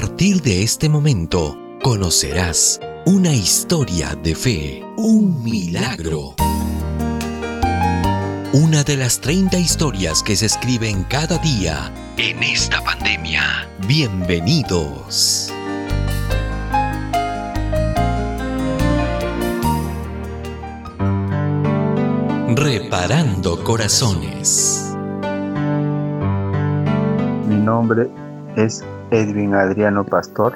partir de este momento, conocerás una historia de fe, un milagro. Una de las 30 historias que se escriben cada día en esta pandemia. Bienvenidos. Reparando corazones. Mi nombre es Edwin Adriano Pastor,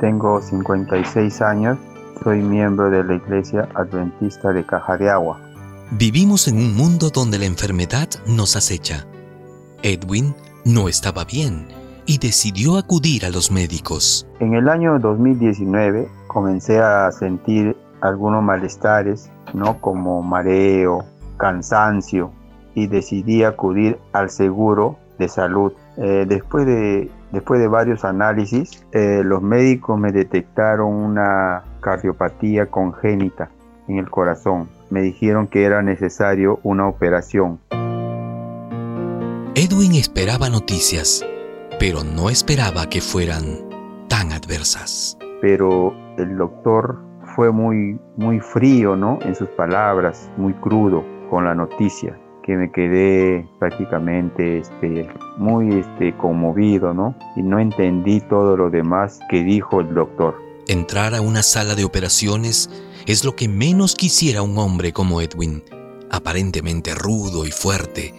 tengo 56 años, soy miembro de la Iglesia Adventista de Caja de Agua. Vivimos en un mundo donde la enfermedad nos acecha. Edwin no estaba bien y decidió acudir a los médicos. En el año 2019 comencé a sentir algunos malestares, ¿no? como mareo, cansancio, y decidí acudir al seguro de salud. Eh, después, de, después de varios análisis, eh, los médicos me detectaron una cardiopatía congénita en el corazón. Me dijeron que era necesario una operación. Edwin esperaba noticias, pero no esperaba que fueran tan adversas. Pero el doctor fue muy, muy frío, ¿no? En sus palabras, muy crudo con la noticia que me quedé prácticamente este, muy este, conmovido, ¿no? Y no entendí todo lo demás que dijo el doctor. Entrar a una sala de operaciones es lo que menos quisiera un hombre como Edwin, aparentemente rudo y fuerte,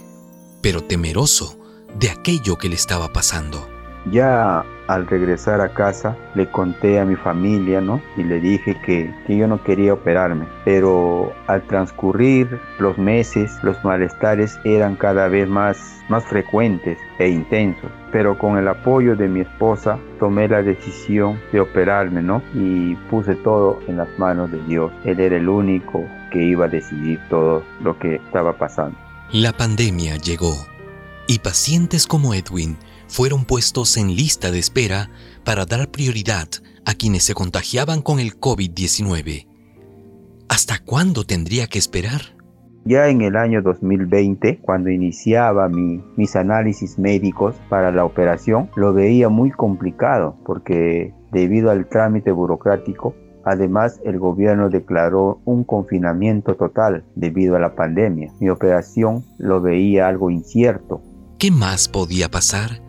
pero temeroso de aquello que le estaba pasando. Ya al regresar a casa le conté a mi familia, ¿no? Y le dije que, yo no quería operarme. Pero al transcurrir los meses, los malestares eran cada vez más, más frecuentes e intensos. Pero con el apoyo de mi esposa tomé la decisión de operarme, ¿no? Y puse todo en las manos de Dios. Él era el único que iba a decidir todo lo que estaba pasando. La pandemia llegó y pacientes como Edwin fueron puestos en lista de espera para dar prioridad a quienes se contagiaban con el COVID-19. ¿Hasta cuándo tendría que esperar? Ya en el año 2020, cuando iniciaba mis análisis médicos para la operación, lo veía muy complicado porque debido al trámite burocrático, además el gobierno declaró un confinamiento total debido a la pandemia. Mi operación lo veía algo incierto. ¿Qué más podía pasar?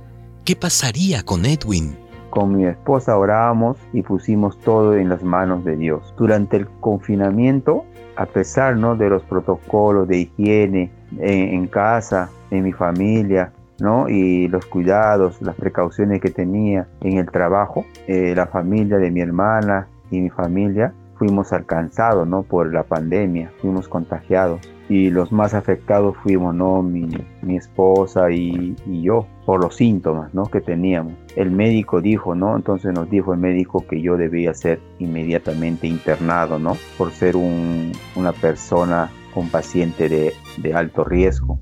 ¿Qué pasaría con Edwin? Con mi esposa orábamos y pusimos todo en las manos de Dios. Durante el confinamiento, a pesar ¿no? de los protocolos de higiene en, casa, en mi familia, ¿no? y los cuidados, las precauciones que tenía en el trabajo, eh, la familia de mi hermana y mi familia fuimos alcanzados ¿no? por la pandemia, fuimos contagiados y los más afectados fuimos ¿no? mi, esposa y, yo por los síntomas ¿no? que teníamos. El médico dijo, ¿no? Entonces nos dijo el médico que yo debía ser inmediatamente internado, ¿no? Por ser una persona con paciente de, de alto riesgo.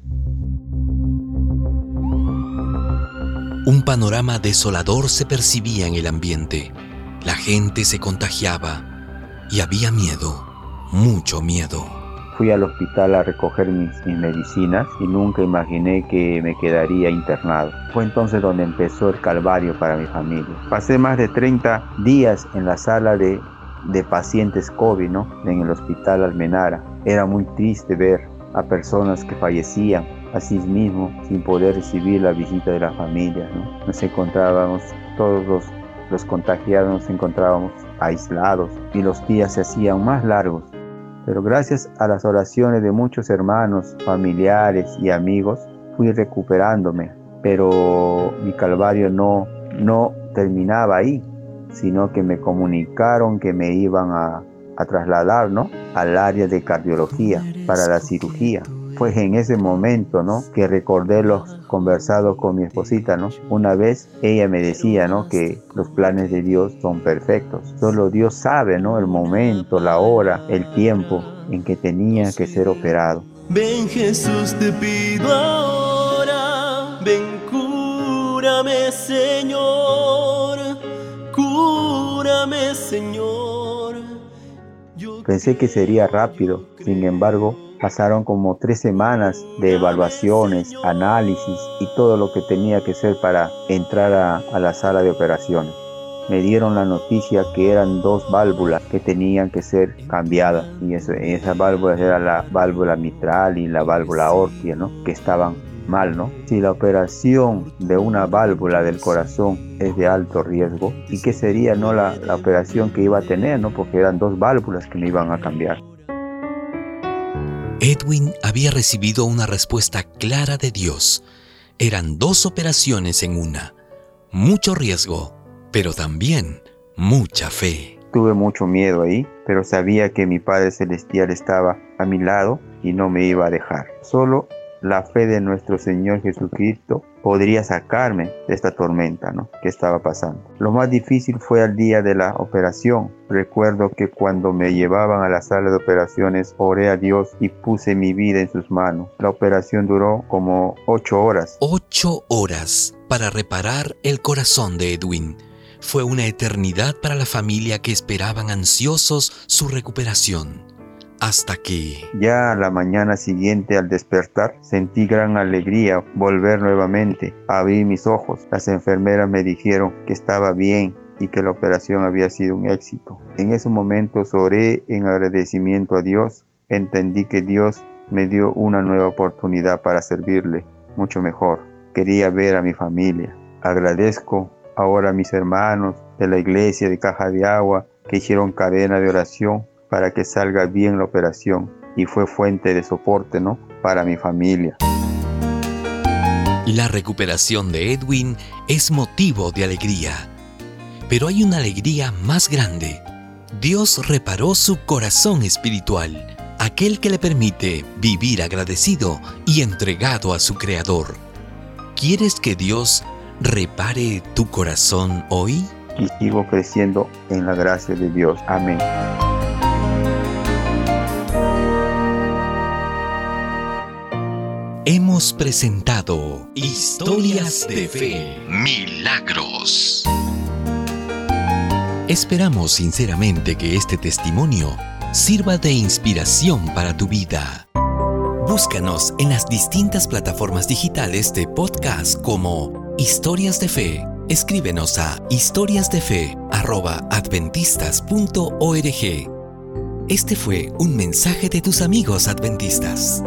Un panorama desolador se percibía en el ambiente. La gente se contagiaba y había miedo, mucho miedo. Fui al hospital a recoger mis, medicinas y nunca imaginé que me quedaría internado. Fue entonces donde empezó el calvario para mi familia. Pasé más de 30 días en la sala de, de pacientes COVID, ¿no? En el hospital Almenara. Era muy triste ver a personas que fallecían así mismo sin poder recibir la visita de la familia. ¿no? Nos encontrábamos, todos los, los contagiados nos encontrábamos aislados y los días se hacían más largos pero gracias a las oraciones de muchos hermanos, familiares y amigos, fui recuperándome. Pero mi calvario no, no terminaba ahí, sino que me comunicaron que me iban a, a trasladar ¿no? al área de cardiología para la cirugía fue en ese momento, ¿no? Que recordé los conversados con mi esposita, ¿no? Una vez ella me decía, ¿no? Que los planes de Dios son perfectos. Solo Dios sabe, ¿no? El momento, la hora, el tiempo en que tenía que ser operado. Ven Jesús, te pido ahora, ven cúrame Señor, cúrame Señor. Pensé que sería rápido, sin embargo, Pasaron como tres semanas de evaluaciones, análisis y todo lo que tenía que ser para entrar a, la sala de operaciones. me dieron la noticia que eran dos válvulas que tenían que ser cambiadas. Y eso, esas válvulas eran la válvula mitral y la válvula aortia, ¿no? Que estaban mal, ¿no? Si la operación de una válvula del corazón es de alto riesgo, ¿y qué sería, no, la, la operación que iba a tener, ¿no? Porque eran dos válvulas que me iban a cambiar. Edwin había recibido una respuesta clara de Dios. Eran dos operaciones en una. Mucho riesgo, pero también mucha fe. Tuve mucho miedo ahí, pero sabía que mi Padre Celestial estaba a mi lado y no me iba a dejar. Solo la fe de nuestro Señor Jesucristo podría sacarme de esta tormenta ¿no? que estaba pasando. Lo más difícil fue al día de la operación. Recuerdo que cuando me llevaban a la sala de operaciones oré a Dios y puse mi vida en sus manos. La operación duró como ocho horas. Ocho horas para reparar el corazón de Edwin. Fue una eternidad para la familia que esperaban ansiosos su recuperación hasta que... Ya a la mañana siguiente al despertar sentí gran alegría volver nuevamente. Abrí mis ojos. Las enfermeras me dijeron que estaba bien y que la operación había sido un éxito. En ese momento oré en agradecimiento a Dios. Entendí que Dios me dio una nueva oportunidad para servirle mucho mejor. Quería ver a mi familia. Agradezco ahora a mis hermanos de la iglesia de Caja de Agua que hicieron cadena de oración para que salga bien la operación y fue fuente de soporte, ¿no? Para mi familia. La recuperación de Edwin es motivo de alegría, pero hay una alegría más grande. Dios reparó su corazón espiritual, aquel que le permite vivir agradecido y entregado a su Creador. ¿Quieres que Dios repare tu corazón hoy? Y sigo creciendo en la gracia de Dios. Amén. Hemos presentado Historias de Fe, Milagros. Esperamos sinceramente que este testimonio sirva de inspiración para tu vida. Búscanos en las distintas plataformas digitales de podcast como Historias de Fe. Escríbenos a historiasdefe.adventistas.org. Este fue un mensaje de tus amigos adventistas.